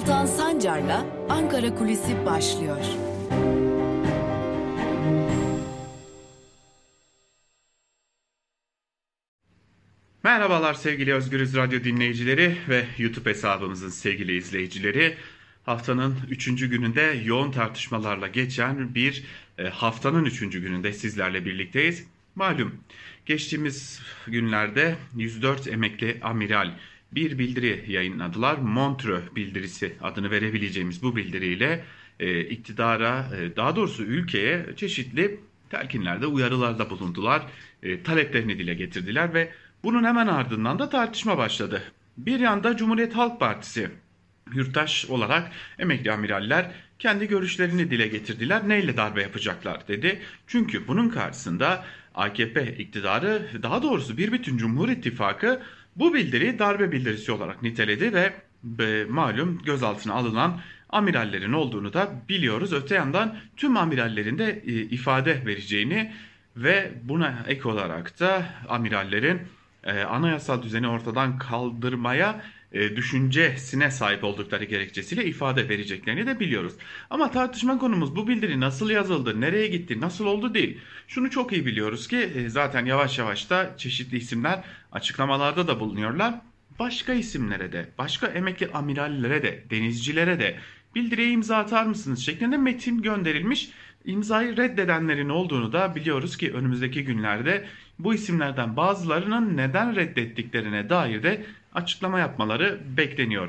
Altan Sancar'la Ankara Kulisi başlıyor. Merhabalar sevgili Özgürüz Radyo dinleyicileri ve YouTube hesabımızın sevgili izleyicileri. Haftanın 3. gününde yoğun tartışmalarla geçen bir e, haftanın 3. gününde sizlerle birlikteyiz. Malum geçtiğimiz günlerde 104 emekli amiral bir bildiri yayınladılar. Montreux bildirisi adını verebileceğimiz bu bildiriyle e, iktidara e, daha doğrusu ülkeye çeşitli telkinlerde uyarılarda bulundular. E, taleplerini dile getirdiler ve bunun hemen ardından da tartışma başladı. Bir yanda Cumhuriyet Halk Partisi yurttaş olarak emekli amiraller kendi görüşlerini dile getirdiler. Neyle darbe yapacaklar dedi. Çünkü bunun karşısında AKP iktidarı daha doğrusu bir bütün Cumhur İttifakı bu bildiri darbe bildirisi olarak niteledi ve e, malum gözaltına alınan amirallerin olduğunu da biliyoruz. Öte yandan tüm amirallerin de e, ifade vereceğini ve buna ek olarak da amirallerin e, anayasal düzeni ortadan kaldırmaya e, düşüncesine sahip oldukları gerekçesiyle ifade vereceklerini de biliyoruz. Ama tartışma konumuz bu bildiri nasıl yazıldı, nereye gitti, nasıl oldu değil. Şunu çok iyi biliyoruz ki e, zaten yavaş yavaş da çeşitli isimler açıklamalarda da bulunuyorlar. Başka isimlere de, başka emekli amirallere de, denizcilere de bildiriye imza atar mısınız şeklinde metin gönderilmiş. İmzayı reddedenlerin olduğunu da biliyoruz ki önümüzdeki günlerde bu isimlerden bazılarının neden reddettiklerine dair de açıklama yapmaları bekleniyor.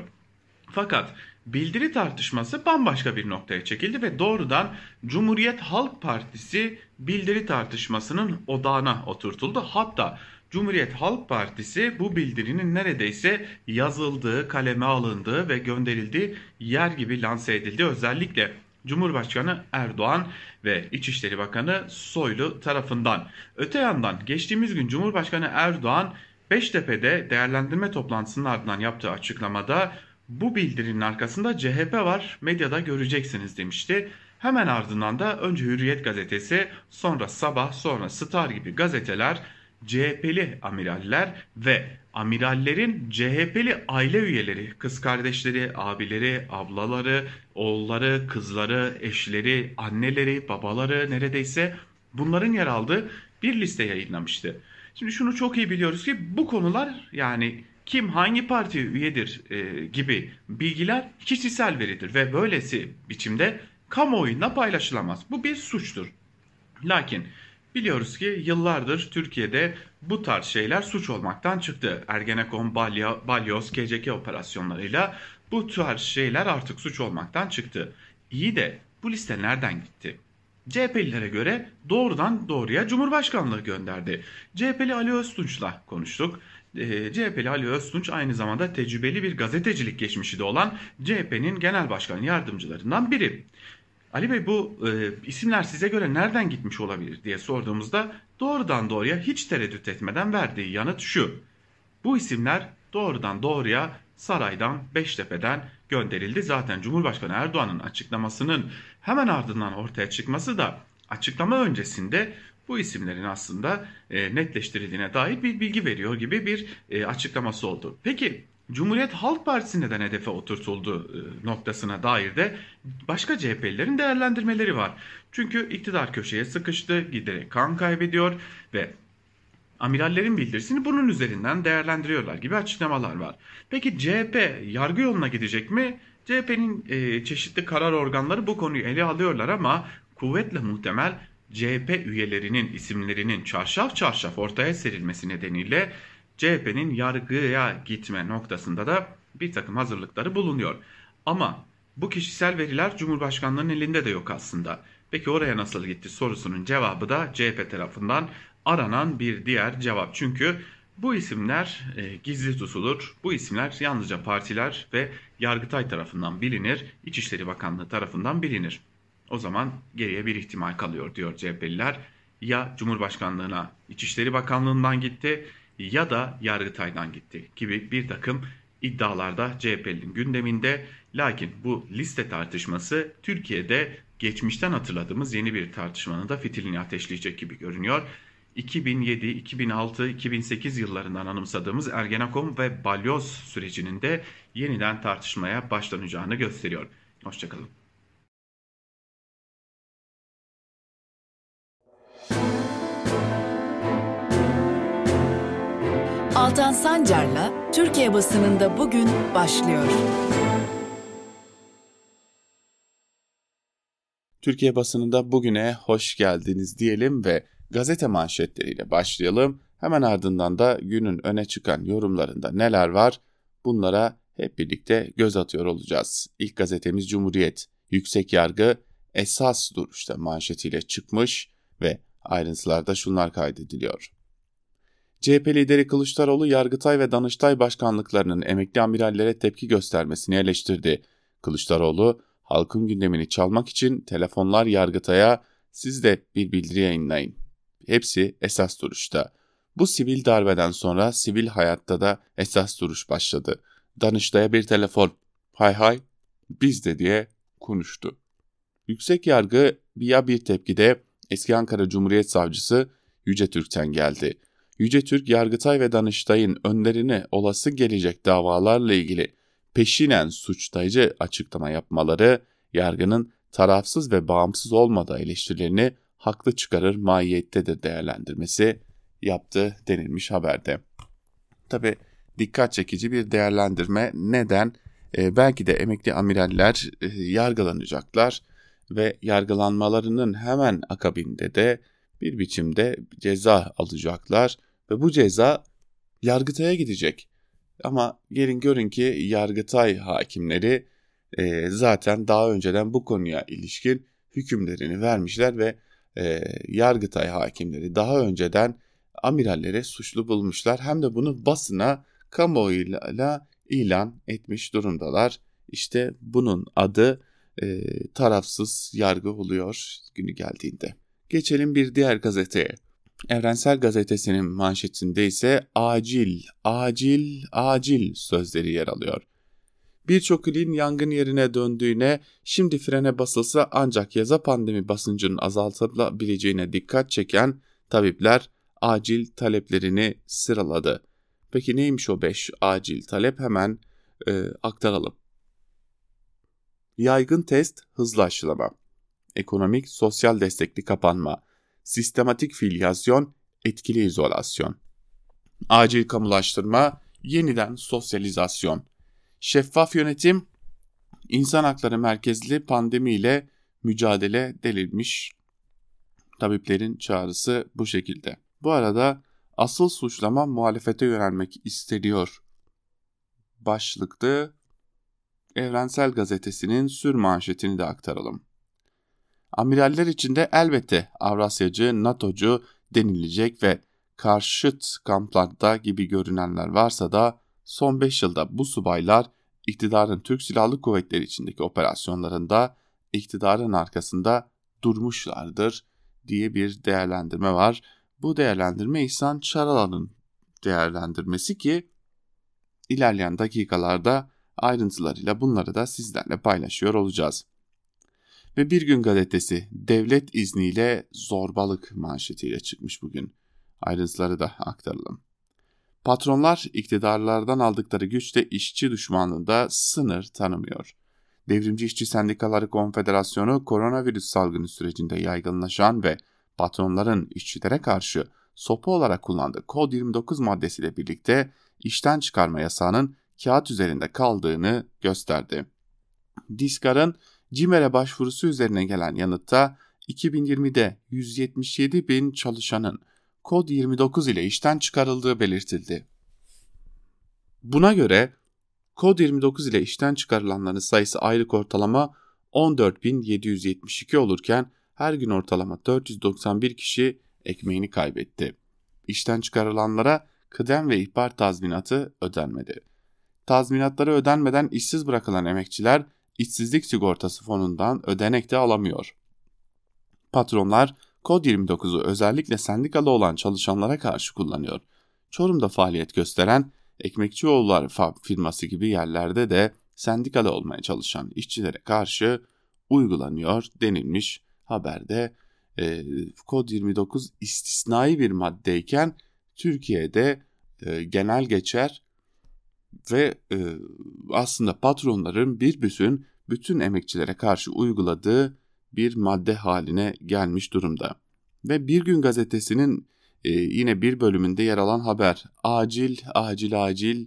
Fakat bildiri tartışması bambaşka bir noktaya çekildi ve doğrudan Cumhuriyet Halk Partisi bildiri tartışmasının odağına oturtuldu. Hatta Cumhuriyet Halk Partisi bu bildirinin neredeyse yazıldığı, kaleme alındığı ve gönderildiği yer gibi lanse edildi. Özellikle Cumhurbaşkanı Erdoğan ve İçişleri Bakanı Soylu tarafından. Öte yandan geçtiğimiz gün Cumhurbaşkanı Erdoğan Beştepe'de değerlendirme toplantısının ardından yaptığı açıklamada bu bildirinin arkasında CHP var medyada göreceksiniz demişti. Hemen ardından da önce Hürriyet gazetesi sonra Sabah sonra Star gibi gazeteler CHP'li amiraller ve amirallerin CHP'li aile üyeleri, kız kardeşleri, abileri, ablaları, oğulları, kızları, eşleri, anneleri, babaları neredeyse bunların yer aldığı bir liste yayınlamıştı. Şimdi şunu çok iyi biliyoruz ki bu konular yani kim hangi parti üyedir e, gibi bilgiler kişisel veridir ve böylesi biçimde kamuoyunda paylaşılamaz. Bu bir suçtur. Lakin biliyoruz ki yıllardır Türkiye'de bu tarz şeyler suç olmaktan çıktı. Ergenekon, Balya, Balyoz, KCK operasyonlarıyla bu tarz şeyler artık suç olmaktan çıktı. İyi de bu liste nereden gitti? CHP'lilere göre doğrudan doğruya Cumhurbaşkanlığı gönderdi. CHP'li Ali Öztunç'la konuştuk. E, ee, CHP'li Ali Öztunç aynı zamanda tecrübeli bir gazetecilik geçmişi de olan CHP'nin genel başkan yardımcılarından biri. Ali Bey bu e, isimler size göre nereden gitmiş olabilir diye sorduğumuzda doğrudan doğruya hiç tereddüt etmeden verdiği yanıt şu. Bu isimler doğrudan doğruya saraydan Beştepe'den gönderildi. Zaten Cumhurbaşkanı Erdoğan'ın açıklamasının hemen ardından ortaya çıkması da açıklama öncesinde bu isimlerin aslında e, netleştirildiğine dair bir bilgi veriyor gibi bir e, açıklaması oldu. Peki Cumhuriyet Halk Partisi neden hedefe oturtuldu e, noktasına dair de başka CHP'lilerin değerlendirmeleri var. Çünkü iktidar köşeye sıkıştı, giderek kan kaybediyor ve amirallerin bildirisini bunun üzerinden değerlendiriyorlar gibi açıklamalar var. Peki CHP yargı yoluna gidecek mi? CHP'nin e, çeşitli karar organları bu konuyu ele alıyorlar ama kuvvetle muhtemel CHP üyelerinin isimlerinin çarşaf çarşaf ortaya serilmesi nedeniyle CHP'nin yargıya gitme noktasında da bir takım hazırlıkları bulunuyor. Ama bu kişisel veriler Cumhurbaşkanlığının elinde de yok aslında. Peki oraya nasıl gitti sorusunun cevabı da CHP tarafından aranan bir diğer cevap. Çünkü bu isimler e, gizli tutulur. Bu isimler yalnızca partiler ve Yargıtay tarafından bilinir, İçişleri Bakanlığı tarafından bilinir. O zaman geriye bir ihtimal kalıyor diyor CHP'liler. Ya Cumhurbaşkanlığına İçişleri Bakanlığından gitti ya da Yargıtay'dan gitti gibi bir takım iddialarda CHP'nin gündeminde. Lakin bu liste tartışması Türkiye'de geçmişten hatırladığımız yeni bir tartışmanın da fitilini ateşleyecek gibi görünüyor. 2007, 2006, 2008 yıllarından anımsadığımız Ergenekon ve Balyoz sürecinin de yeniden tartışmaya başlanacağını gösteriyor. Hoşçakalın. Altan Sancar'la Türkiye basınında bugün başlıyor. Türkiye basınında bugüne hoş geldiniz diyelim ve gazete manşetleriyle başlayalım. Hemen ardından da günün öne çıkan yorumlarında neler var bunlara hep birlikte göz atıyor olacağız. İlk gazetemiz Cumhuriyet. Yüksek yargı esas duruşta manşetiyle çıkmış ve ayrıntılarda şunlar kaydediliyor. CHP lideri Kılıçdaroğlu Yargıtay ve Danıştay başkanlıklarının emekli amirallere tepki göstermesini eleştirdi. Kılıçdaroğlu, halkın gündemini çalmak için telefonlar Yargıtay'a siz de bir bildiri yayınlayın. Hepsi esas duruşta. Bu sivil darbeden sonra sivil hayatta da esas duruş başladı. Danıştay'a bir telefon. Hay hay biz de diye konuştu. Yüksek yargı ya bir tepkide eski Ankara Cumhuriyet Savcısı Yüce Türk'ten geldi. Yüce Türk, Yargıtay ve Danıştay'ın önlerine olası gelecek davalarla ilgili peşinen suçlayıcı açıklama yapmaları, yargının tarafsız ve bağımsız olmadığı eleştirilerini haklı çıkarır mahiyettedir değerlendirmesi yaptı denilmiş haberde. Tabi dikkat çekici bir değerlendirme. Neden? Ee, belki de emekli amiraller e, yargılanacaklar ve yargılanmalarının hemen akabinde de bir biçimde ceza alacaklar ve bu ceza Yargıtay'a gidecek. Ama gelin görün ki Yargıtay hakimleri e, zaten daha önceden bu konuya ilişkin hükümlerini vermişler ve e, Yargıtay hakimleri daha önceden amirallere suçlu bulmuşlar. Hem de bunu basına kamuoyuyla ilan etmiş durumdalar. İşte bunun adı e, tarafsız yargı oluyor günü geldiğinde. Geçelim bir diğer gazeteye. Evrensel Gazetesi'nin manşetinde ise acil, acil, acil sözleri yer alıyor. Birçok ilin yangın yerine döndüğüne, şimdi frene basılsa ancak yaza pandemi basıncının azaltılabileceğine dikkat çeken tabipler acil taleplerini sıraladı. Peki neymiş o 5 acil talep hemen e, aktaralım. Yaygın test hızlı aşılama, ekonomik sosyal destekli kapanma, sistematik filyasyon, etkili izolasyon, acil kamulaştırma, yeniden sosyalizasyon, şeffaf yönetim, insan hakları merkezli pandemiyle mücadele delilmiş. Tabiplerin çağrısı bu şekilde. Bu arada asıl suçlama muhalefete yönelmek isteniyor. Başlıklı Evrensel Gazetesi'nin sür manşetini de aktaralım. Amiraller içinde elbette Avrasyacı, NATO'cu denilecek ve karşıt kamplarda gibi görünenler varsa da son 5 yılda bu subaylar iktidarın Türk Silahlı Kuvvetleri içindeki operasyonlarında iktidarın arkasında durmuşlardır diye bir değerlendirme var. Bu değerlendirme İhsan Çaralan'ın değerlendirmesi ki ilerleyen dakikalarda ayrıntılarıyla bunları da sizlerle paylaşıyor olacağız. Ve Bir Gün Gazetesi devlet izniyle zorbalık manşetiyle çıkmış bugün. Ayrıntıları da aktaralım. Patronlar iktidarlardan aldıkları güçle işçi düşmanlığında sınır tanımıyor. Devrimci İşçi Sendikaları Konfederasyonu koronavirüs salgını sürecinde yaygınlaşan ve patronların işçilere karşı sopa olarak kullandığı kod 29 maddesiyle birlikte işten çıkarma yasağının kağıt üzerinde kaldığını gösterdi. Diskar'ın CİMER'e başvurusu üzerine gelen yanıtta 2020'de 177 bin çalışanın kod 29 ile işten çıkarıldığı belirtildi. Buna göre kod 29 ile işten çıkarılanların sayısı aylık ortalama 14.772 olurken her gün ortalama 491 kişi ekmeğini kaybetti. İşten çıkarılanlara kıdem ve ihbar tazminatı ödenmedi. Tazminatları ödenmeden işsiz bırakılan emekçiler işsizlik sigortası fonundan ödenek de alamıyor. Patronlar Kod 29'u özellikle sendikalı olan çalışanlara karşı kullanıyor. Çorum'da faaliyet gösteren Ekmekçioğulları firması gibi yerlerde de sendikalı olmaya çalışan işçilere karşı uygulanıyor denilmiş haberde. e, kod 29 istisnai bir maddeyken Türkiye'de e, genel geçer ve e, aslında patronların bir bütün bütün emekçilere karşı uyguladığı bir madde haline gelmiş durumda. Ve Bir Gün gazetesinin e, yine bir bölümünde yer alan haber acil acil acil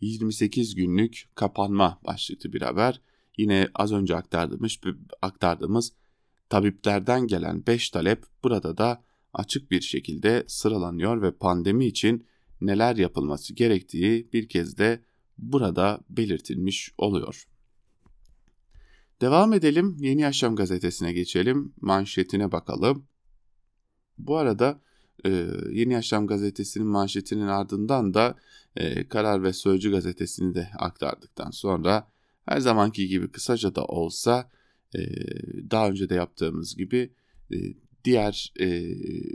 28 günlük kapanma başlıklı bir haber. Yine az önce aktardığımız, aktardığımız tabiplerden gelen 5 talep burada da açık bir şekilde sıralanıyor ve pandemi için neler yapılması gerektiği bir kez de burada belirtilmiş oluyor. Devam edelim Yeni Yaşam gazetesine geçelim manşetine bakalım. Bu arada e, Yeni Yaşam gazetesinin manşetinin ardından da e, Karar ve Sözcü gazetesini de aktardıktan sonra her zamanki gibi kısaca da olsa e, daha önce de yaptığımız gibi e, diğer e,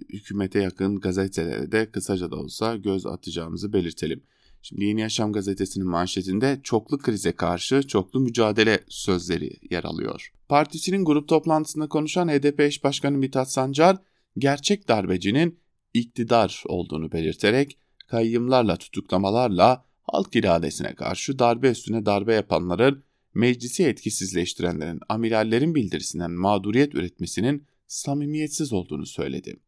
hükümete yakın gazetelere de kısaca da olsa göz atacağımızı belirtelim. Şimdi Yeni Yaşam gazetesinin manşetinde çoklu krize karşı çoklu mücadele sözleri yer alıyor. Partisinin grup toplantısında konuşan HDP eş başkanı Mithat Sancar, gerçek darbecinin iktidar olduğunu belirterek kayyımlarla tutuklamalarla halk iradesine karşı darbe üstüne darbe yapanların meclisi etkisizleştirenlerin amirallerin bildirisinden mağduriyet üretmesinin samimiyetsiz olduğunu söyledi.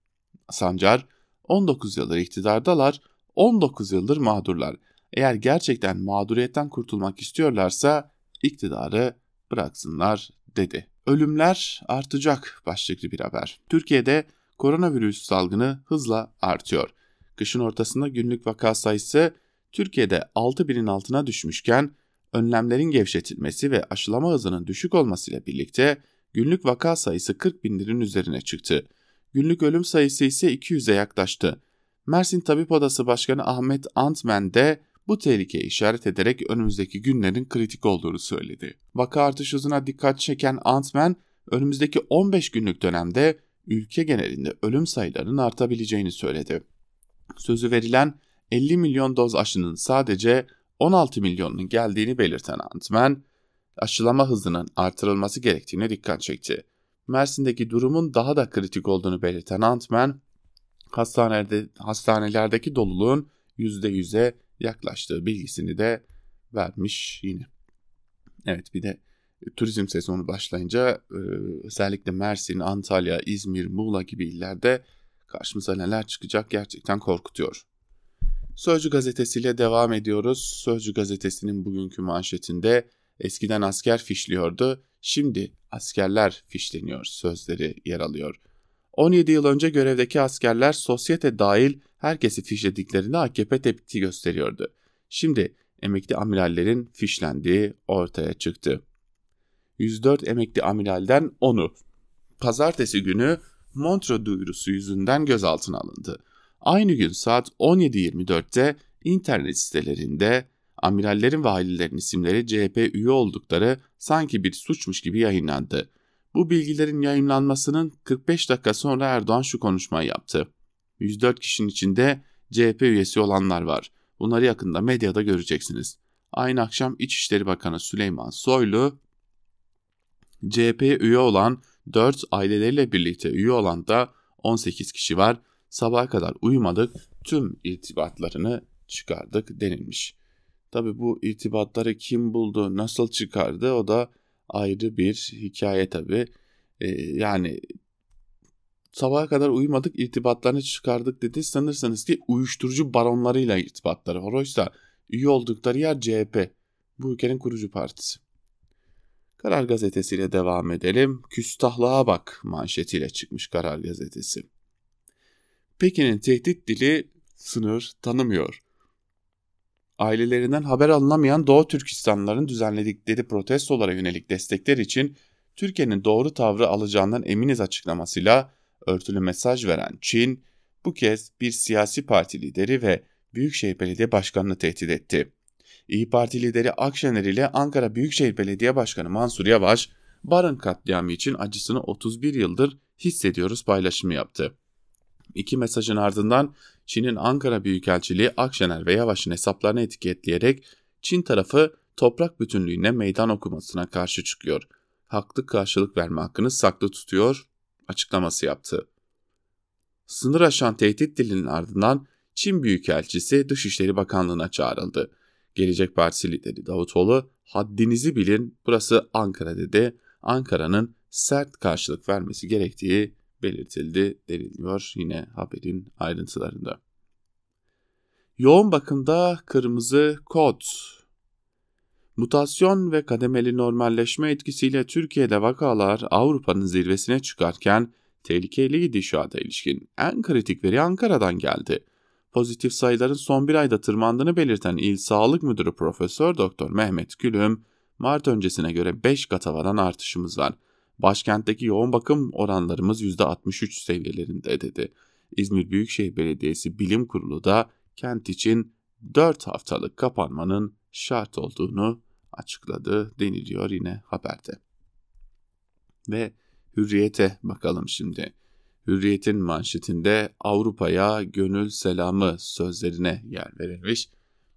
Sancar, 19 yıldır iktidardalar, 19 yıldır mağdurlar. Eğer gerçekten mağduriyetten kurtulmak istiyorlarsa iktidarı bıraksınlar dedi. Ölümler artacak başlıklı bir haber. Türkiye'de koronavirüs salgını hızla artıyor. Kışın ortasında günlük vaka sayısı Türkiye'de 6 binin altına düşmüşken önlemlerin gevşetilmesi ve aşılama hızının düşük olmasıyla birlikte günlük vaka sayısı 40 binlerin üzerine çıktı. Günlük ölüm sayısı ise 200'e yaklaştı. Mersin Tabip Odası Başkanı Ahmet Antmen de bu tehlikeye işaret ederek önümüzdeki günlerin kritik olduğunu söyledi. Vaka artış hızına dikkat çeken Antmen, önümüzdeki 15 günlük dönemde ülke genelinde ölüm sayılarının artabileceğini söyledi. Sözü verilen 50 milyon doz aşının sadece 16 milyonun geldiğini belirten Antmen, aşılama hızının artırılması gerektiğine dikkat çekti. Mersin'deki durumun daha da kritik olduğunu belirten Antmen, hastanelerde, hastanelerdeki doluluğun %100'e yaklaştığı bilgisini de vermiş yine. Evet bir de turizm sezonu başlayınca e, özellikle Mersin, Antalya, İzmir, Muğla gibi illerde karşımıza neler çıkacak gerçekten korkutuyor. Sözcü gazetesiyle devam ediyoruz. Sözcü gazetesinin bugünkü manşetinde eskiden asker fişliyordu, şimdi askerler fişleniyor sözleri yer alıyor. 17 yıl önce görevdeki askerler sosyete dahil herkesi fişlediklerinde AKP tepki gösteriyordu. Şimdi emekli amirallerin fişlendiği ortaya çıktı. 104 emekli amiralden 10'u pazartesi günü Montreux duyurusu yüzünden gözaltına alındı. Aynı gün saat 17.24'te internet sitelerinde amirallerin ve ailelerin isimleri CHP üye oldukları sanki bir suçmuş gibi yayınlandı. Bu bilgilerin yayınlanmasının 45 dakika sonra Erdoğan şu konuşmayı yaptı. 104 kişinin içinde CHP üyesi olanlar var. Bunları yakında medyada göreceksiniz. Aynı akşam İçişleri Bakanı Süleyman Soylu CHP'ye üye olan 4 aileleriyle birlikte üye olan da 18 kişi var. Sabaha kadar uyumadık tüm irtibatlarını çıkardık denilmiş. Tabi bu irtibatları kim buldu nasıl çıkardı o da ayrı bir hikaye tabi. Ee, yani sabaha kadar uyumadık irtibatlarını çıkardık dedi. Sanırsınız ki uyuşturucu baronlarıyla irtibatları var. Oysa üye oldukları yer CHP. Bu ülkenin kurucu partisi. Karar gazetesiyle devam edelim. Küstahlığa bak manşetiyle çıkmış Karar gazetesi. Pekin'in tehdit dili sınır tanımıyor. Ailelerinden haber alınamayan Doğu Türkistanlıların düzenledikleri protestolara yönelik destekler için Türkiye'nin doğru tavrı alacağından eminiz açıklamasıyla örtülü mesaj veren Çin, bu kez bir siyasi parti lideri ve Büyükşehir Belediye Başkanı'nı tehdit etti. İyi Parti lideri Akşener ile Ankara Büyükşehir Belediye Başkanı Mansur Yavaş, Barın katliamı için acısını 31 yıldır hissediyoruz paylaşımı yaptı. İki mesajın ardından Çin'in Ankara Büyükelçiliği Akşener ve Yavaş'ın hesaplarını etiketleyerek Çin tarafı toprak bütünlüğüne meydan okumasına karşı çıkıyor. Haklı karşılık verme hakkını saklı tutuyor açıklaması yaptı. Sınır aşan tehdit dilinin ardından Çin Büyükelçisi Dışişleri Bakanlığı'na çağrıldı. Gelecek Partisi lideri Davutoğlu haddinizi bilin burası Ankara dedi. Ankara'nın sert karşılık vermesi gerektiği belirtildi deniliyor yine haberin ayrıntılarında. Yoğun bakımda kırmızı kod. Mutasyon ve kademeli normalleşme etkisiyle Türkiye'de vakalar Avrupa'nın zirvesine çıkarken tehlikeli gidişata ilişkin en kritik veri Ankara'dan geldi. Pozitif sayıların son bir ayda tırmandığını belirten İl Sağlık Müdürü Profesör Doktor Mehmet Gülüm, Mart öncesine göre 5 kata varan artışımız var. Başkentteki yoğun bakım oranlarımız %63 seviyelerinde dedi. İzmir Büyükşehir Belediyesi Bilim Kurulu da kent için 4 haftalık kapanmanın şart olduğunu açıkladı deniliyor yine haberde. Ve hürriyete bakalım şimdi. Hürriyet'in manşetinde Avrupa'ya gönül selamı sözlerine yer verilmiş.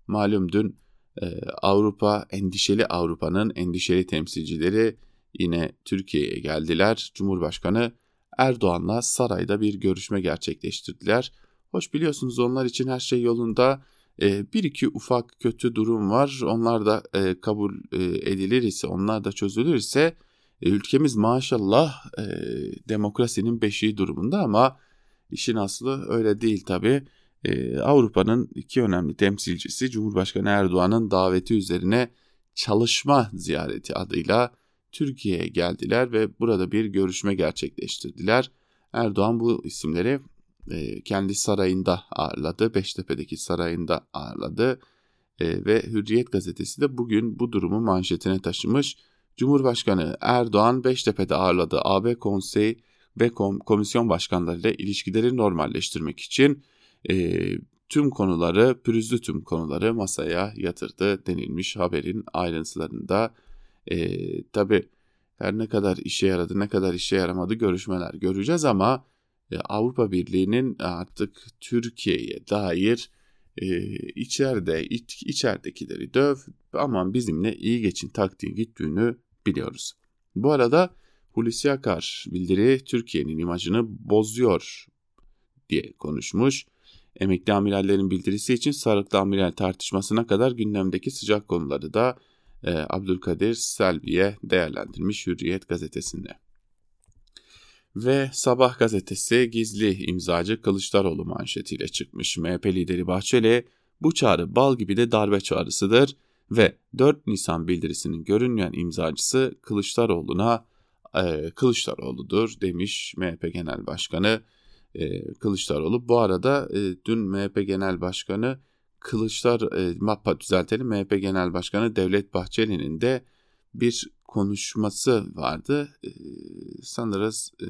Malum dün e, Avrupa, endişeli Avrupa'nın endişeli temsilcileri yine Türkiye'ye geldiler. Cumhurbaşkanı Erdoğan'la sarayda bir görüşme gerçekleştirdiler. Hoş biliyorsunuz onlar için her şey yolunda. E, bir iki ufak kötü durum var. Onlar da e, kabul e, edilir ise, onlar da çözülür ise e, ülkemiz maşallah e, demokrasinin beşiği durumunda ama işin aslı öyle değil tabi. E, Avrupa'nın iki önemli temsilcisi Cumhurbaşkanı Erdoğan'ın daveti üzerine çalışma ziyareti adıyla Türkiye'ye geldiler ve burada bir görüşme gerçekleştirdiler. Erdoğan bu isimleri e, kendi sarayında ağırladı. Beştepe'deki sarayında ağırladı. E, ve Hürriyet gazetesi de bugün bu durumu manşetine taşımış. Cumhurbaşkanı Erdoğan Beştepe'de ağırladığı AB Konsey ve komisyon başkanlarıyla ilişkileri normalleştirmek için e, tüm konuları, pürüzlü tüm konuları masaya yatırdı denilmiş haberin ayrıntılarında. E, Tabi her ne kadar işe yaradı, ne kadar işe yaramadı görüşmeler göreceğiz ama e, Avrupa Birliği'nin artık Türkiye'ye dair e, içeride iç, içeridekileri döv aman bizimle iyi geçin taktiği gittiğini biliyoruz. Bu arada Hulusi Akar bildiri Türkiye'nin imajını bozuyor diye konuşmuş. Emekli amirallerin bildirisi için sarıklı amiral tartışmasına kadar gündemdeki sıcak konuları da e, Abdülkadir Selvi'ye değerlendirmiş Hürriyet gazetesinde. Ve Sabah gazetesi gizli imzacı Kılıçdaroğlu manşetiyle çıkmış. MHP lideri Bahçeli bu çağrı bal gibi de darbe çağrısıdır ve 4 Nisan bildirisinin görünmeyen imzacısı Kılıçdaroğlu'na e, Kılıçdaroğlu'dur demiş MHP Genel Başkanı e, Kılıçdaroğlu. Bu arada e, dün MHP Genel Başkanı Kılıçlar e, MAPA düzeltelim MHP Genel Başkanı Devlet Bahçeli'nin de bir konuşması vardı. E, sanırız e,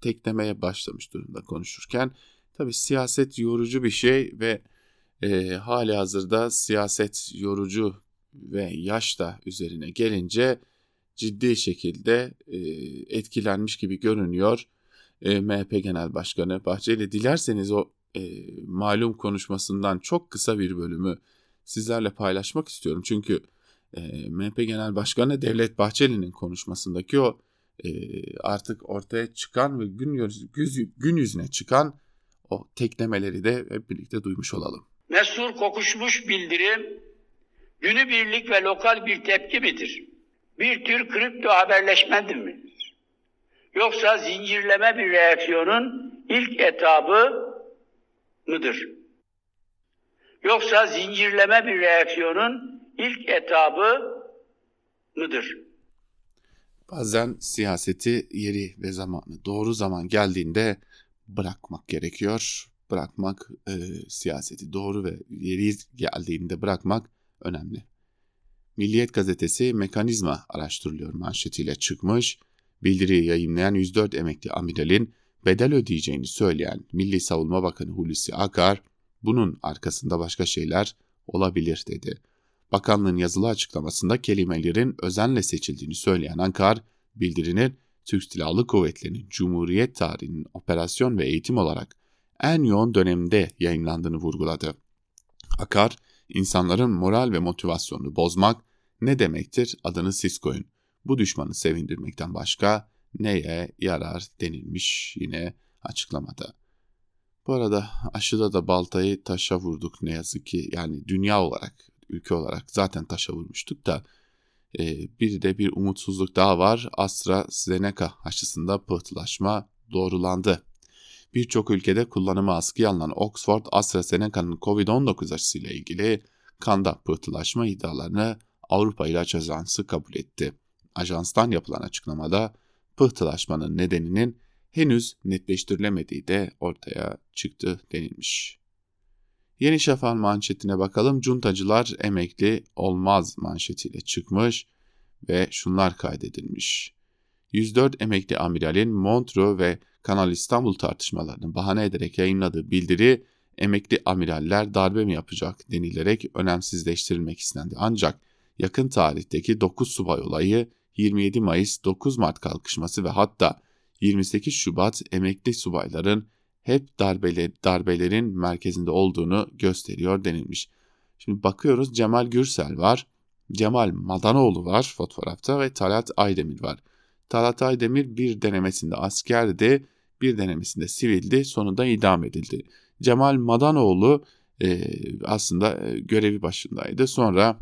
teklemeye başlamış durumda konuşurken. Tabi siyaset yorucu bir şey ve e, hali hazırda siyaset yorucu ve yaş da üzerine gelince ciddi şekilde e, etkilenmiş gibi görünüyor e, MHP Genel Başkanı Bahçeli. Dilerseniz o e, malum konuşmasından çok kısa bir bölümü sizlerle paylaşmak istiyorum. Çünkü e, MHP Genel Başkanı Devlet Bahçeli'nin konuşmasındaki o e, artık ortaya çıkan ve gün, yüz, gün yüzüne çıkan o teklemeleri de hep birlikte duymuş olalım. Mesur kokuşmuş bildirim günübirlik ve lokal bir tepki midir? Bir tür kripto haberleşmedir mi? Yoksa zincirleme bir reaksiyonun ilk etabı mıdır? Yoksa zincirleme bir reaksiyonun ilk etabı mıdır? Bazen siyaseti yeri ve zamanı doğru zaman geldiğinde bırakmak gerekiyor. Bırakmak e, siyaseti doğru ve yeri geldiğinde bırakmak önemli. Milliyet gazetesi mekanizma araştırılıyor manşetiyle çıkmış. Bildiriyi yayınlayan 104 emekli amiralin bedel ödeyeceğini söyleyen Milli Savunma Bakanı Hulusi Akar, bunun arkasında başka şeyler olabilir dedi. Bakanlığın yazılı açıklamasında kelimelerin özenle seçildiğini söyleyen Ankar, bildirinin Türk Silahlı Kuvvetleri'nin Cumhuriyet tarihinin operasyon ve eğitim olarak en yoğun dönemde yayınlandığını vurguladı. Akar, insanların moral ve motivasyonunu bozmak ne demektir adını siz koyun. Bu düşmanı sevindirmekten başka neye yarar denilmiş yine açıklamada. Bu arada aşıda da baltayı taşa vurduk ne yazık ki. Yani dünya olarak, ülke olarak zaten taşa vurmuştuk da e, bir de bir umutsuzluk daha var. AstraZeneca aşısında pıhtılaşma doğrulandı. Birçok ülkede kullanımı askıya alınan Oxford AstraZeneca'nın COVID-19 aşısıyla ilgili kanda pıhtılaşma iddialarını Avrupa İlaç Ajansı kabul etti. Ajanstan yapılan açıklamada pıhtılaşmanın nedeninin henüz netleştirilemediği de ortaya çıktı denilmiş. Yeni Şafak'ın manşetine bakalım. Cuntacılar emekli olmaz manşetiyle çıkmış ve şunlar kaydedilmiş. 104 emekli amiralin Montreux ve Kanal İstanbul tartışmalarını bahane ederek yayınladığı bildiri emekli amiraller darbe mi yapacak denilerek önemsizleştirilmek istendi. Ancak yakın tarihteki 9 subay olayı 27 Mayıs 9 Mart kalkışması ve hatta 28 Şubat emekli subayların hep darbeler, darbelerin merkezinde olduğunu gösteriyor denilmiş. Şimdi bakıyoruz Cemal Gürsel var, Cemal Madanoğlu var fotoğrafta ve Talat Aydemir var. Talat Aydemir bir denemesinde askerdi, bir denemesinde sivildi, sonunda idam edildi. Cemal Madanoğlu e, aslında görevi başındaydı. Sonra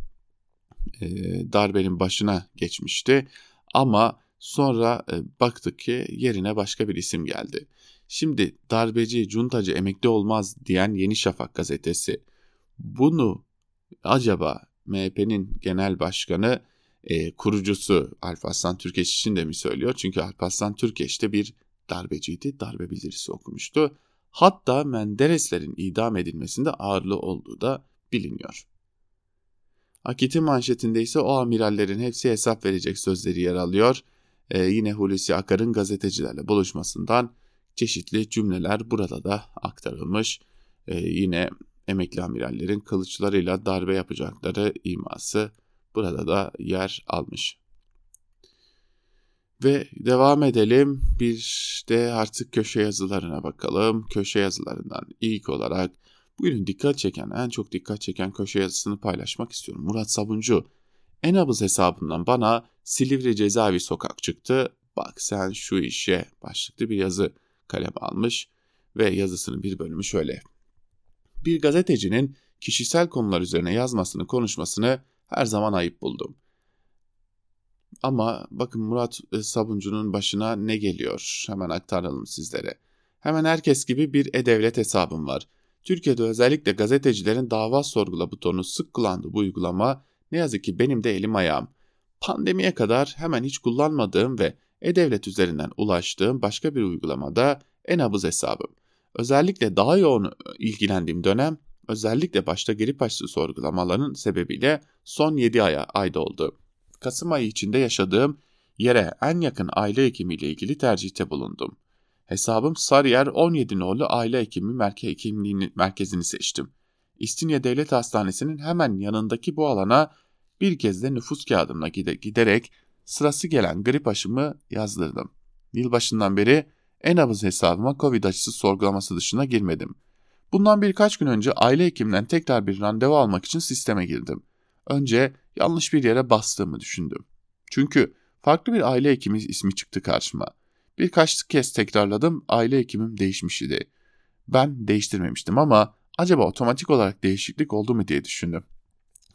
e, darbenin başına geçmişti. Ama sonra e, baktık ki yerine başka bir isim geldi. Şimdi darbeci, cuntacı emekli olmaz diyen Yeni Şafak gazetesi bunu acaba MHP'nin genel başkanı e, kurucusu Alparslan Türkeş için de mi söylüyor? Çünkü Alparslan Türkeş de bir darbeciydi, darbe bildirisi okumuştu. Hatta Mendereslerin idam edilmesinde ağırlığı olduğu da biliniyor. Akit'in manşetinde ise o amirallerin hepsi hesap verecek sözleri yer alıyor. Ee, yine Hulusi Akar'ın gazetecilerle buluşmasından çeşitli cümleler burada da aktarılmış. Ee, yine emekli amirallerin kılıçlarıyla darbe yapacakları iması burada da yer almış. Ve devam edelim. Bir de artık köşe yazılarına bakalım. Köşe yazılarından ilk olarak bugünün dikkat çeken, en çok dikkat çeken köşe yazısını paylaşmak istiyorum. Murat Sabuncu en abız hesabından bana Silivri cezaevi sokak çıktı. Bak sen şu işe başlıklı bir yazı kalem almış ve yazısının bir bölümü şöyle. Bir gazetecinin kişisel konular üzerine yazmasını, konuşmasını her zaman ayıp buldum. Ama bakın Murat e, Sabuncu'nun başına ne geliyor? Hemen aktaralım sizlere. Hemen herkes gibi bir e-devlet hesabım var. Türkiye'de özellikle gazetecilerin dava sorgula butonu sık kullandığı bu uygulama ne yazık ki benim de elim ayağım. Pandemiye kadar hemen hiç kullanmadığım ve e-devlet üzerinden ulaştığım başka bir uygulamada e-nabız hesabım. Özellikle daha yoğun ilgilendiğim dönem özellikle başta grip aşısı sorgulamaların sebebiyle son 7 aya ayda oldu. Kasım ayı içinde yaşadığım yere en yakın aile hekimiyle ilgili tercihte bulundum. Hesabım Sarıyer 17 nolu aile hekimi merkezini seçtim. İstinye Devlet Hastanesi'nin hemen yanındaki bu alana bir kez de nüfus kağıdımla giderek sırası gelen grip aşımı yazdırdım. Yılbaşından beri en abız hesabıma Covid aşısı sorgulaması dışına girmedim. Bundan birkaç gün önce aile hekiminden tekrar bir randevu almak için sisteme girdim. Önce yanlış bir yere bastığımı düşündüm. Çünkü farklı bir aile hekimi ismi çıktı karşıma. Birkaç kez tekrarladım aile hekimim değişmiş idi. Ben değiştirmemiştim ama acaba otomatik olarak değişiklik oldu mu diye düşündüm.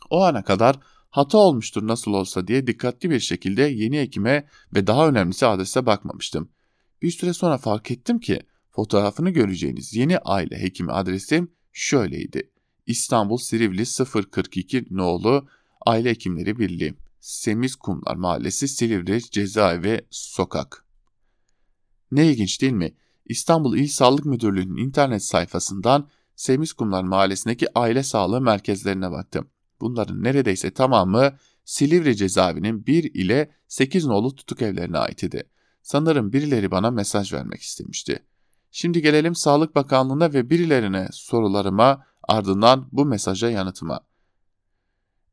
O ana kadar hata olmuştur nasıl olsa diye dikkatli bir şekilde yeni hekime ve daha önemlisi adrese bakmamıştım. Bir süre sonra fark ettim ki fotoğrafını göreceğiniz yeni aile hekimi adresim şöyleydi. İstanbul Silivri 042 Noğlu Aile Hekimleri Birliği Semiz Kumlar Mahallesi Silivri Cezaevi Sokak Ne ilginç değil mi? İstanbul İl Sağlık Müdürlüğü'nün internet sayfasından Semiz Kumlar Mahallesi'ndeki aile sağlığı merkezlerine baktım. Bunların neredeyse tamamı Silivri cezaevinin 1 ile 8 nolu tutuk evlerine ait idi. Sanırım birileri bana mesaj vermek istemişti. Şimdi gelelim Sağlık Bakanlığı'na ve birilerine sorularıma ardından bu mesaja yanıtıma.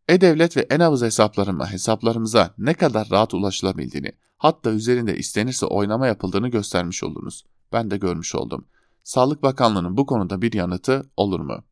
E-Devlet ve e-nabız hesaplarıma, hesaplarımıza ne kadar rahat ulaşılabildiğini, hatta üzerinde istenirse oynama yapıldığını göstermiş oldunuz. Ben de görmüş oldum. Sağlık Bakanlığı'nın bu konuda bir yanıtı olur mu?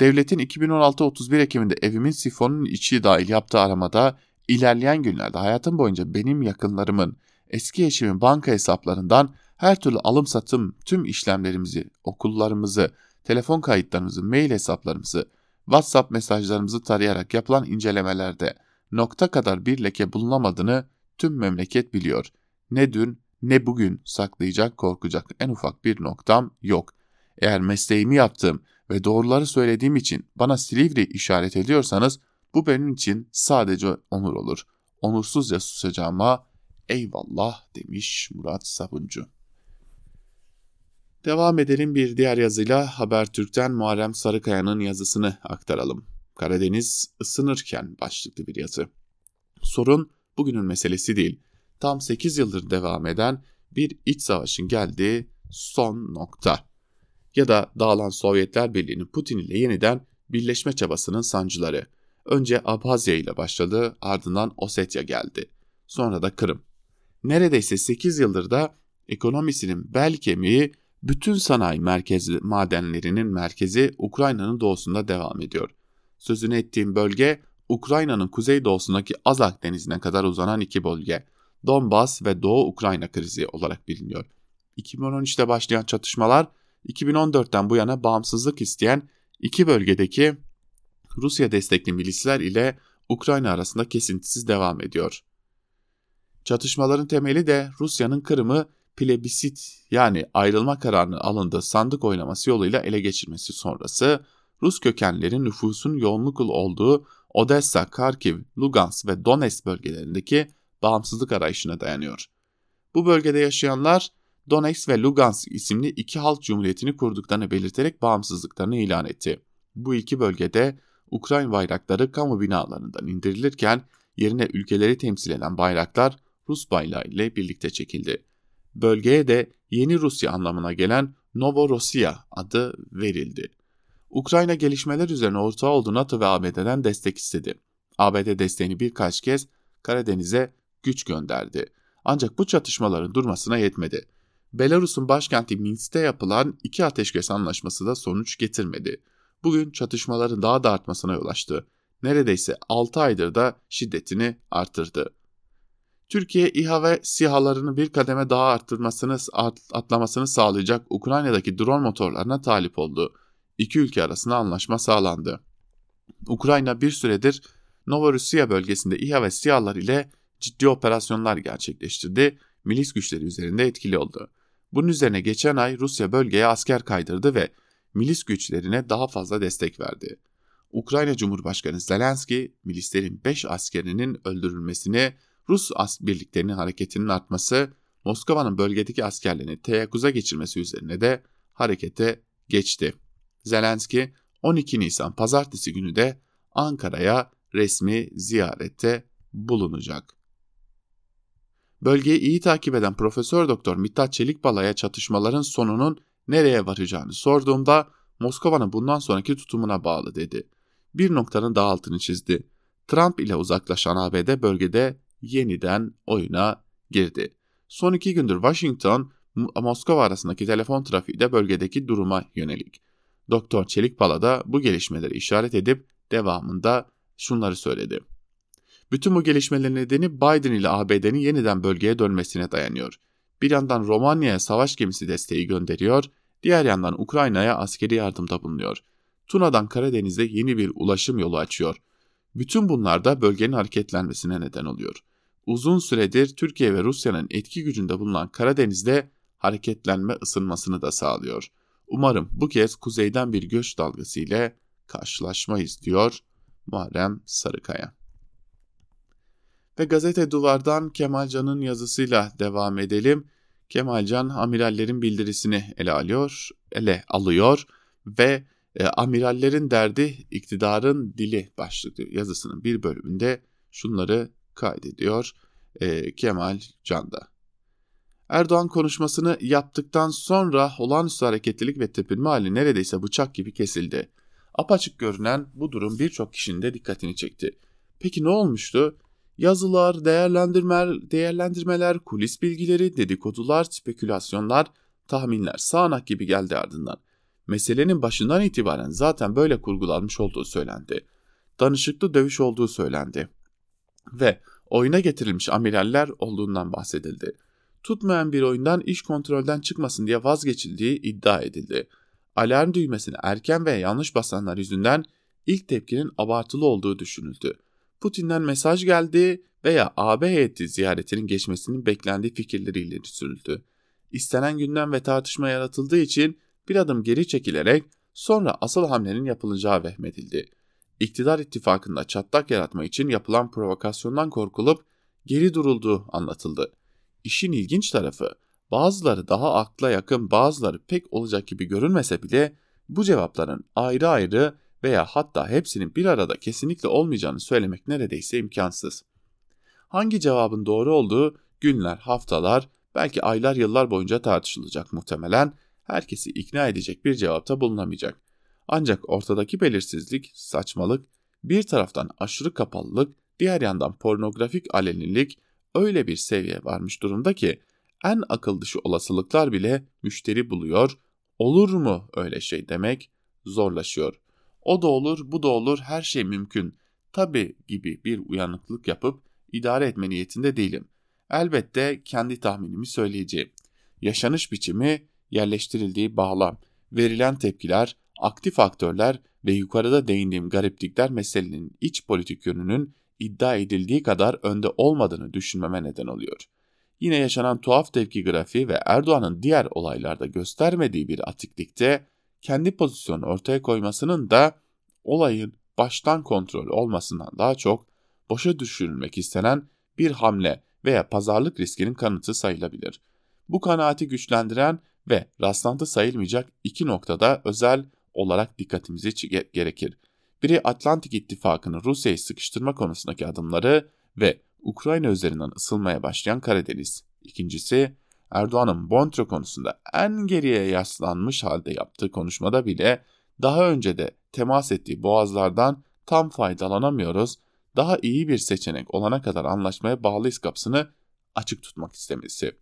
Devletin 2016-31 Ekim'de evimin sifonun içi dahil yaptığı aramada ilerleyen günlerde hayatım boyunca benim yakınlarımın eski eşimin banka hesaplarından her türlü alım satım tüm işlemlerimizi, okullarımızı, telefon kayıtlarımızı, mail hesaplarımızı, WhatsApp mesajlarımızı tarayarak yapılan incelemelerde nokta kadar bir leke bulunamadığını tüm memleket biliyor. Ne dün ne bugün saklayacak korkacak en ufak bir noktam yok. Eğer mesleğimi yaptığım ve doğruları söylediğim için bana Silivri işaret ediyorsanız bu benim için sadece onur olur. Onursuzca susacağıma eyvallah demiş Murat Sabuncu. Devam edelim bir diğer yazıyla Habertürk'ten Muharrem Sarıkaya'nın yazısını aktaralım. Karadeniz ısınırken başlıklı bir yazı. Sorun bugünün meselesi değil. Tam 8 yıldır devam eden bir iç savaşın geldiği son nokta. Ya da dağılan Sovyetler Birliği'nin Putin ile yeniden birleşme çabasının sancıları. Önce Abhazya ile başladı, ardından Osetya geldi. Sonra da Kırım. Neredeyse 8 yıldır da ekonomisinin bel kemiği bütün sanayi merkezi madenlerinin merkezi Ukrayna'nın doğusunda devam ediyor. Sözünü ettiğim bölge Ukrayna'nın kuzeydoğusundaki Azak denizine kadar uzanan iki bölge. Donbas ve Doğu Ukrayna krizi olarak biliniyor. 2013'te başlayan çatışmalar 2014'ten bu yana bağımsızlık isteyen iki bölgedeki Rusya destekli milisler ile Ukrayna arasında kesintisiz devam ediyor. Çatışmaların temeli de Rusya'nın Kırım'ı plebisit yani ayrılma kararının alındığı sandık oynaması yoluyla ele geçirmesi sonrası Rus kökenlerin nüfusun yoğunluklu olduğu Odessa, Kharkiv, Lugansk ve Donetsk bölgelerindeki bağımsızlık arayışına dayanıyor. Bu bölgede yaşayanlar Donetsk ve Lugansk isimli iki halk cumhuriyetini kurduklarını belirterek bağımsızlıklarını ilan etti. Bu iki bölgede Ukrayna bayrakları kamu binalarından indirilirken yerine ülkeleri temsil eden bayraklar Rus bayrağı ile birlikte çekildi. Bölgeye de Yeni Rusya anlamına gelen Novorossiya adı verildi. Ukrayna gelişmeler üzerine ortağı olduğu NATO ve ABD'den destek istedi. ABD desteğini birkaç kez Karadeniz'e güç gönderdi. Ancak bu çatışmaların durmasına yetmedi. Belarus'un başkenti Minsk'te yapılan iki ateşkes anlaşması da sonuç getirmedi. Bugün çatışmaların daha da artmasına yol açtı. Neredeyse 6 aydır da şiddetini artırdı. Türkiye İHA ve SİHA'larını bir kademe daha arttırmasını, atlamasını sağlayacak Ukrayna'daki drone motorlarına talip oldu. İki ülke arasında anlaşma sağlandı. Ukrayna bir süredir Novorossiya bölgesinde İHA ve SİHA'lar ile ciddi operasyonlar gerçekleştirdi, milis güçleri üzerinde etkili oldu. Bunun üzerine geçen ay Rusya bölgeye asker kaydırdı ve milis güçlerine daha fazla destek verdi. Ukrayna Cumhurbaşkanı Zelenski, milislerin 5 askerinin öldürülmesini Rus birliklerinin hareketinin artması, Moskova'nın bölgedeki askerlerini teyakkuza geçirmesi üzerine de harekete geçti. Zelenski 12 Nisan pazartesi günü de Ankara'ya resmi ziyarette bulunacak. Bölgeyi iyi takip eden Profesör Doktor Mithat Çelikbala'ya çatışmaların sonunun nereye varacağını sorduğumda Moskova'nın bundan sonraki tutumuna bağlı dedi. Bir noktanın daha altını çizdi. Trump ile uzaklaşan ABD bölgede yeniden oyuna girdi. Son iki gündür Washington, Moskova arasındaki telefon trafiği de bölgedeki duruma yönelik. Doktor Çelikpala da bu gelişmeleri işaret edip devamında şunları söyledi. Bütün bu gelişmelerin nedeni Biden ile ABD'nin yeniden bölgeye dönmesine dayanıyor. Bir yandan Romanya'ya savaş gemisi desteği gönderiyor, diğer yandan Ukrayna'ya askeri yardımda bulunuyor. Tuna'dan Karadeniz'e yeni bir ulaşım yolu açıyor. Bütün bunlar da bölgenin hareketlenmesine neden oluyor uzun süredir Türkiye ve Rusya'nın etki gücünde bulunan Karadeniz'de hareketlenme ısınmasını da sağlıyor. Umarım bu kez kuzeyden bir göç dalgası ile karşılaşmayız diyor Muharrem Sarıkaya. Ve gazete duvardan Kemalcan'ın yazısıyla devam edelim. Kemalcan amirallerin bildirisini ele alıyor, ele alıyor ve e, amirallerin derdi iktidarın dili başlıklı yazısının bir bölümünde şunları kaydediyor e, Kemal Can'da. Erdoğan konuşmasını yaptıktan sonra olağanüstü hareketlilik ve tepinme hali neredeyse bıçak gibi kesildi. Apaçık görünen bu durum birçok kişinin de dikkatini çekti. Peki ne olmuştu? Yazılar, değerlendirmeler, değerlendirmeler, kulis bilgileri, dedikodular, spekülasyonlar, tahminler sağanak gibi geldi ardından. Meselenin başından itibaren zaten böyle kurgulanmış olduğu söylendi. Danışıklı dövüş olduğu söylendi ve oyuna getirilmiş amiraller olduğundan bahsedildi. Tutmayan bir oyundan iş kontrolden çıkmasın diye vazgeçildiği iddia edildi. Alarm düğmesini erken ve yanlış basanlar yüzünden ilk tepkinin abartılı olduğu düşünüldü. Putin'den mesaj geldi veya AB heyeti ziyaretinin geçmesinin beklendiği fikirleriyle sürüldü. İstenen gündem ve tartışma yaratıldığı için bir adım geri çekilerek sonra asıl hamlenin yapılacağı vehmedildi. İktidar ittifakında çatlak yaratma için yapılan provokasyondan korkulup geri durulduğu anlatıldı. İşin ilginç tarafı bazıları daha akla yakın bazıları pek olacak gibi görünmese bile bu cevapların ayrı ayrı veya hatta hepsinin bir arada kesinlikle olmayacağını söylemek neredeyse imkansız. Hangi cevabın doğru olduğu günler, haftalar, belki aylar, yıllar boyunca tartışılacak muhtemelen. Herkesi ikna edecek bir cevapta bulunamayacak. Ancak ortadaki belirsizlik, saçmalık, bir taraftan aşırı kapalılık, diğer yandan pornografik alenilik öyle bir seviye varmış durumda ki en akıl dışı olasılıklar bile müşteri buluyor, olur mu öyle şey demek zorlaşıyor. O da olur, bu da olur, her şey mümkün. Tabi gibi bir uyanıklık yapıp idare etme niyetinde değilim. Elbette kendi tahminimi söyleyeceğim. Yaşanış biçimi, yerleştirildiği bağlam, verilen tepkiler, aktif aktörler ve yukarıda değindiğim gariplikler meselenin iç politik yönünün iddia edildiği kadar önde olmadığını düşünmeme neden oluyor. Yine yaşanan tuhaf tepki grafiği ve Erdoğan'ın diğer olaylarda göstermediği bir atiklikte kendi pozisyonu ortaya koymasının da olayın baştan kontrol olmasından daha çok boşa düşürülmek istenen bir hamle veya pazarlık riskinin kanıtı sayılabilir. Bu kanaati güçlendiren ve rastlantı sayılmayacak iki noktada özel olarak dikkatimizi gerekir. Biri Atlantik İttifakı'nı Rusya'yı sıkıştırma konusundaki adımları ve Ukrayna üzerinden ısılmaya başlayan Karadeniz. İkincisi Erdoğan'ın Montreux konusunda en geriye yaslanmış halde yaptığı konuşmada bile daha önce de temas ettiği boğazlardan tam faydalanamıyoruz, daha iyi bir seçenek olana kadar anlaşmaya bağlıyız kapısını açık tutmak istemesi.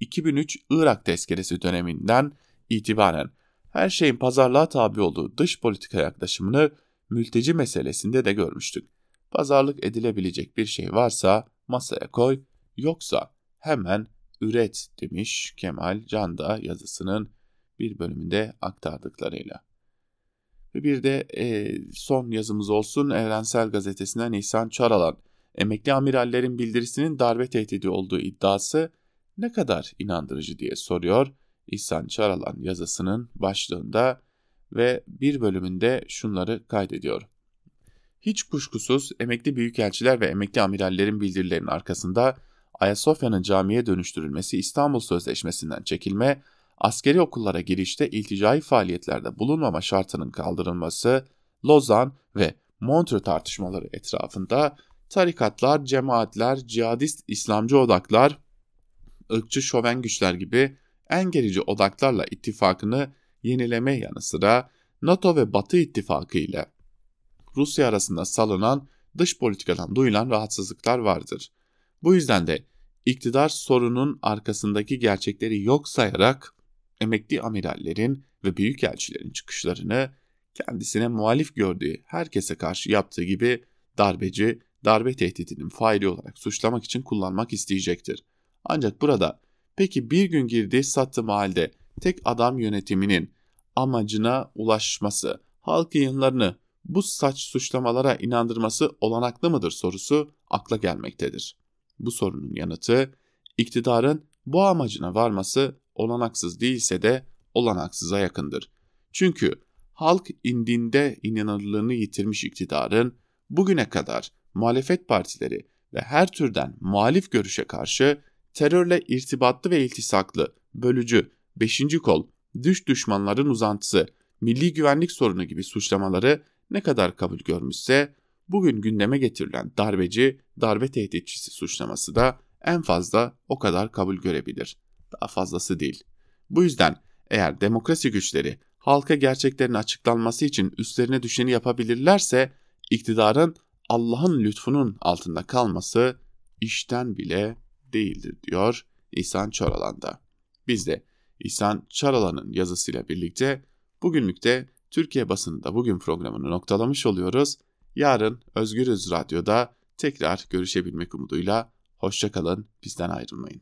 2003 Irak tezkeresi döneminden itibaren her şeyin pazarlığa tabi olduğu dış politika yaklaşımını mülteci meselesinde de görmüştük. Pazarlık edilebilecek bir şey varsa masaya koy, yoksa hemen üret demiş Kemal Canda yazısının bir bölümünde aktardıklarıyla. Ve bir de e, son yazımız olsun Evrensel Gazetesi'nden İhsan Çaralan. Emekli amirallerin bildirisinin darbe tehdidi olduğu iddiası ne kadar inandırıcı diye soruyor İhsan Çaralan yazısının başlığında ve bir bölümünde şunları kaydediyor. Hiç kuşkusuz emekli büyükelçiler ve emekli amirallerin bildirilerinin arkasında Ayasofya'nın camiye dönüştürülmesi İstanbul Sözleşmesi'nden çekilme, askeri okullara girişte ilticai faaliyetlerde bulunmama şartının kaldırılması, Lozan ve Montreux tartışmaları etrafında tarikatlar, cemaatler, cihadist İslamcı odaklar, ırkçı şoven güçler gibi en gerici odaklarla ittifakını yenileme yanı sıra NATO ve Batı ittifakı ile Rusya arasında salınan dış politikadan duyulan rahatsızlıklar vardır. Bu yüzden de iktidar sorunun arkasındaki gerçekleri yok sayarak emekli amirallerin ve büyükelçilerin çıkışlarını kendisine muhalif gördüğü herkese karşı yaptığı gibi darbeci, darbe tehditinin faili olarak suçlamak için kullanmak isteyecektir. Ancak burada peki bir gün girdiği sattı halde tek adam yönetiminin amacına ulaşması, halk yayınlarını bu saç suçlamalara inandırması olanaklı mıdır sorusu akla gelmektedir. Bu sorunun yanıtı iktidarın bu amacına varması olanaksız değilse de olanaksıza yakındır. Çünkü halk indinde inanırlığını yitirmiş iktidarın bugüne kadar muhalefet partileri ve her türden muhalif görüşe karşı terörle irtibatlı ve iltisaklı, bölücü, beşinci kol, düş düşmanların uzantısı, milli güvenlik sorunu gibi suçlamaları ne kadar kabul görmüşse bugün gündeme getirilen darbeci, darbe tehditçisi suçlaması da en fazla o kadar kabul görebilir. Daha fazlası değil. Bu yüzden eğer demokrasi güçleri halka gerçeklerin açıklanması için üstlerine düşeni yapabilirlerse iktidarın Allah'ın lütfunun altında kalması işten bile değildir diyor İhsan Çaralan'da. Biz de İhsan Çaralan'ın yazısıyla birlikte bugünlük de Türkiye basınında bugün programını noktalamış oluyoruz. Yarın Özgürüz Radyo'da tekrar görüşebilmek umuduyla hoşçakalın bizden ayrılmayın.